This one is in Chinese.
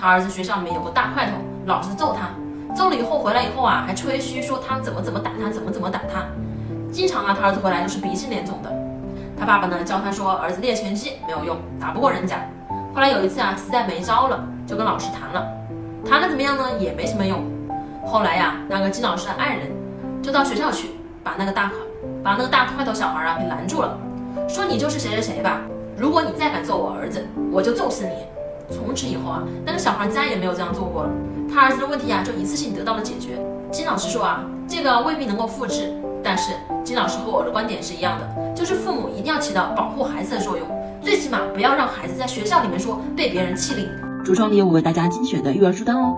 他儿子学校里面有个大块头，老是揍他，揍了以后回来以后啊，还吹嘘说他怎么怎么打他，怎么怎么打他，经常啊，他儿子回来就是鼻青脸肿的。他爸爸呢教他说，儿子练拳击没有用，打不过人家。后来有一次啊，实在没招了，就跟老师谈了，谈了怎么样呢？也没什么用。后来呀，那个金老师的爱人就到学校去，把那个大块把那个大块头小孩啊给拦住了，说你就是谁谁谁吧？如果你再敢揍我儿子，我就揍死你。从此以后啊，那个小孩再也没有这样做过了。他儿子的问题啊，就一次性得到了解决。金老师说啊，这个未必能够复制，但是金老师和我的观点是一样的，就是父母一定要起到保护孩子的作用，最起码不要让孩子在学校里面说被别人欺凌。橱窗里有我为大家精选的育儿书单哦。